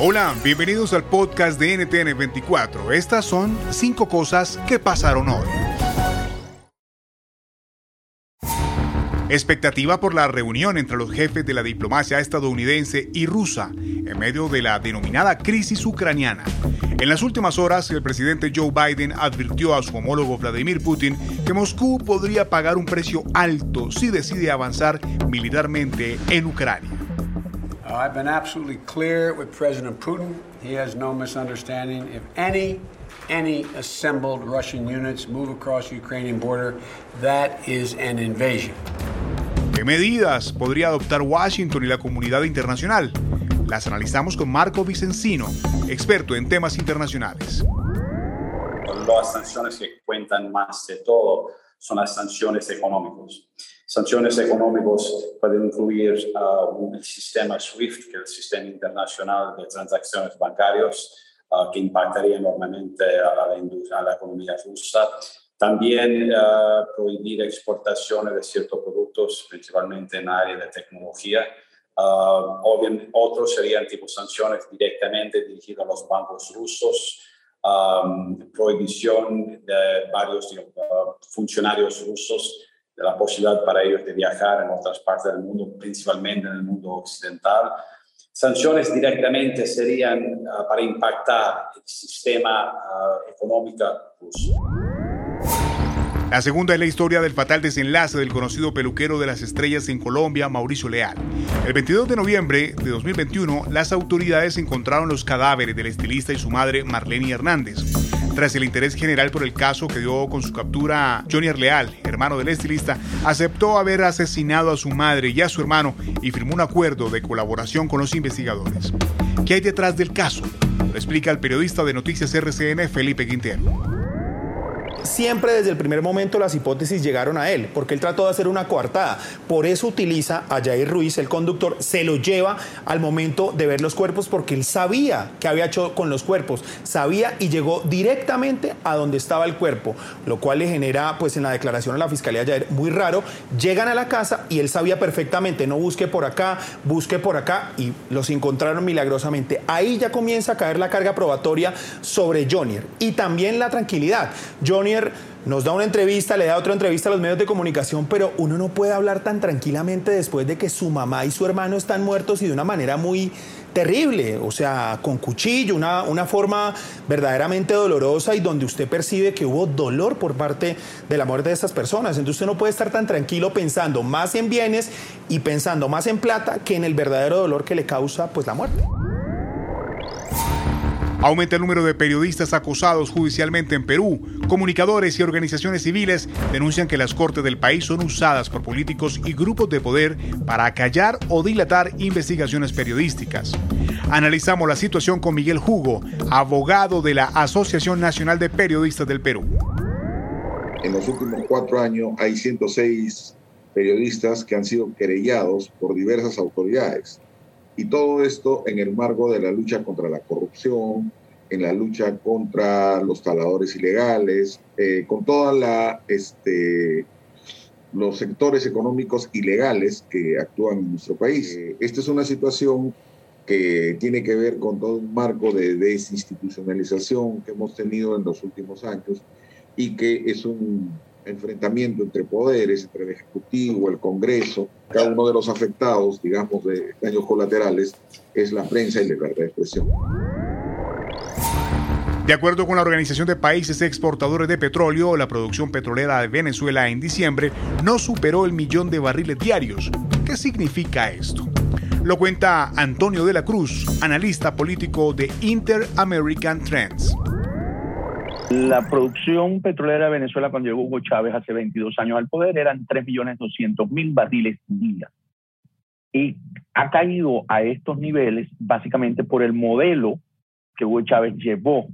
Hola, bienvenidos al podcast de NTN24. Estas son cinco cosas que pasaron hoy. Expectativa por la reunión entre los jefes de la diplomacia estadounidense y rusa en medio de la denominada crisis ucraniana. En las últimas horas, el presidente Joe Biden advirtió a su homólogo Vladimir Putin que Moscú podría pagar un precio alto si decide avanzar militarmente en Ucrania. I've been absolutely clear with President Putin. He has no misunderstanding. If any any assembled Russian units move across the Ukrainian border, that is an invasion. ¿Qué medidas podría adoptar Washington y la comunidad internacional? Las analizamos con Marco Vicencino, experto en temas internacionales. Las sanciones que cuentan más de todo son las sanciones económicas. Sanciones económicas pueden incluir uh, el sistema SWIFT, que es el sistema internacional de transacciones bancarias, uh, que impactaría enormemente a la, industria, a la economía rusa. También uh, prohibir exportaciones de ciertos productos, principalmente en área de tecnología. Otros serían tipo sanciones directamente dirigidas a los bancos rusos, um, prohibición de varios digamos, funcionarios rusos de la posibilidad para ellos de viajar en otras partes del mundo, principalmente en el mundo occidental. Sanciones directamente serían uh, para impactar el sistema uh, económico ruso. La segunda es la historia del fatal desenlace del conocido peluquero de las estrellas en Colombia, Mauricio Leal. El 22 de noviembre de 2021, las autoridades encontraron los cadáveres del estilista y su madre, Marlene Hernández. Tras el interés general por el caso que dio con su captura, Johnny Leal, hermano del estilista, aceptó haber asesinado a su madre y a su hermano y firmó un acuerdo de colaboración con los investigadores. ¿Qué hay detrás del caso? Lo explica el periodista de Noticias RCN, Felipe Quintero siempre desde el primer momento las hipótesis llegaron a él, porque él trató de hacer una coartada. Por eso utiliza a Jair Ruiz, el conductor, se lo lleva al momento de ver los cuerpos, porque él sabía qué había hecho con los cuerpos, sabía y llegó directamente a donde estaba el cuerpo, lo cual le genera, pues en la declaración a la fiscalía Jair, muy raro. Llegan a la casa y él sabía perfectamente, no busque por acá, busque por acá, y los encontraron milagrosamente. Ahí ya comienza a caer la carga probatoria sobre Jonier y también la tranquilidad. Jonier nos da una entrevista, le da otra entrevista a los medios de comunicación, pero uno no puede hablar tan tranquilamente después de que su mamá y su hermano están muertos y de una manera muy terrible, o sea, con cuchillo, una, una forma verdaderamente dolorosa y donde usted percibe que hubo dolor por parte de la muerte de estas personas. Entonces usted no puede estar tan tranquilo pensando más en bienes y pensando más en plata que en el verdadero dolor que le causa pues la muerte. Aumenta el número de periodistas acosados judicialmente en Perú. Comunicadores y organizaciones civiles denuncian que las cortes del país son usadas por políticos y grupos de poder para acallar o dilatar investigaciones periodísticas. Analizamos la situación con Miguel Hugo, abogado de la Asociación Nacional de Periodistas del Perú. En los últimos cuatro años hay 106 periodistas que han sido querellados por diversas autoridades y todo esto en el marco de la lucha contra la corrupción, en la lucha contra los taladores ilegales, eh, con toda la este, los sectores económicos ilegales que actúan en nuestro país. Eh, esta es una situación que tiene que ver con todo un marco de desinstitucionalización que hemos tenido en los últimos años y que es un enfrentamiento entre poderes, entre el Ejecutivo, el Congreso, cada uno de los afectados, digamos, de daños colaterales, es la prensa y la libertad de expresión. De acuerdo con la Organización de Países Exportadores de Petróleo, la producción petrolera de Venezuela en diciembre no superó el millón de barriles diarios. ¿Qué significa esto? Lo cuenta Antonio de la Cruz, analista político de Inter-American Trends. La producción petrolera de Venezuela cuando llegó Hugo Chávez hace 22 años al poder eran 3.200.000 barriles día. y ha caído a estos niveles básicamente por el modelo que Hugo Chávez llevó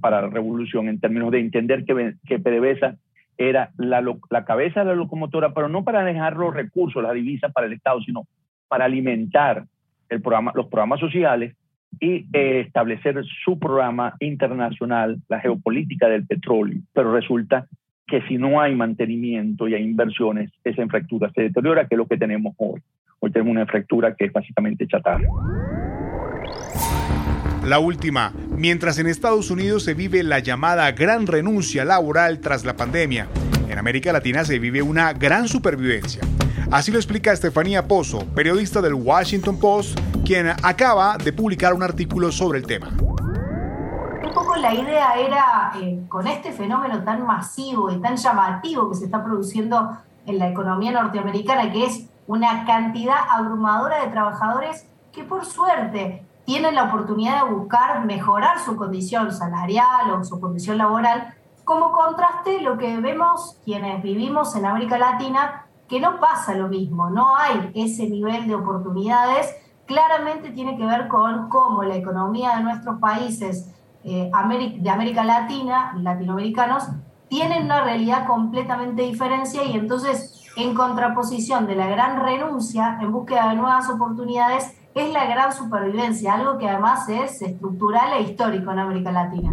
para la revolución en términos de entender que, que PDVSA era la, la, cabeza de la locomotora, pero no para dejar los recursos, la divisa para el Estado, sino para alimentar el programa, los programas sociales y eh, establecer su programa internacional, la geopolítica del petróleo. Pero resulta que si no hay mantenimiento y hay inversiones, esa infraestructura se deteriora, que es lo que tenemos hoy. Hoy tenemos una infraestructura que es básicamente chatarra. La última, mientras en Estados Unidos se vive la llamada gran renuncia laboral tras la pandemia, en América Latina se vive una gran supervivencia. Así lo explica Estefanía Pozo, periodista del Washington Post, quien acaba de publicar un artículo sobre el tema. Un poco la idea era, eh, con este fenómeno tan masivo y tan llamativo que se está produciendo en la economía norteamericana, que es una cantidad abrumadora de trabajadores que por suerte tienen la oportunidad de buscar mejorar su condición salarial o su condición laboral, como contraste lo que vemos quienes vivimos en América Latina, que no pasa lo mismo, no hay ese nivel de oportunidades, claramente tiene que ver con cómo la economía de nuestros países eh, de América Latina, latinoamericanos, tienen una realidad completamente diferente y entonces en contraposición de la gran renuncia en búsqueda de nuevas oportunidades, es la gran supervivencia, algo que además es estructural e histórico en América Latina.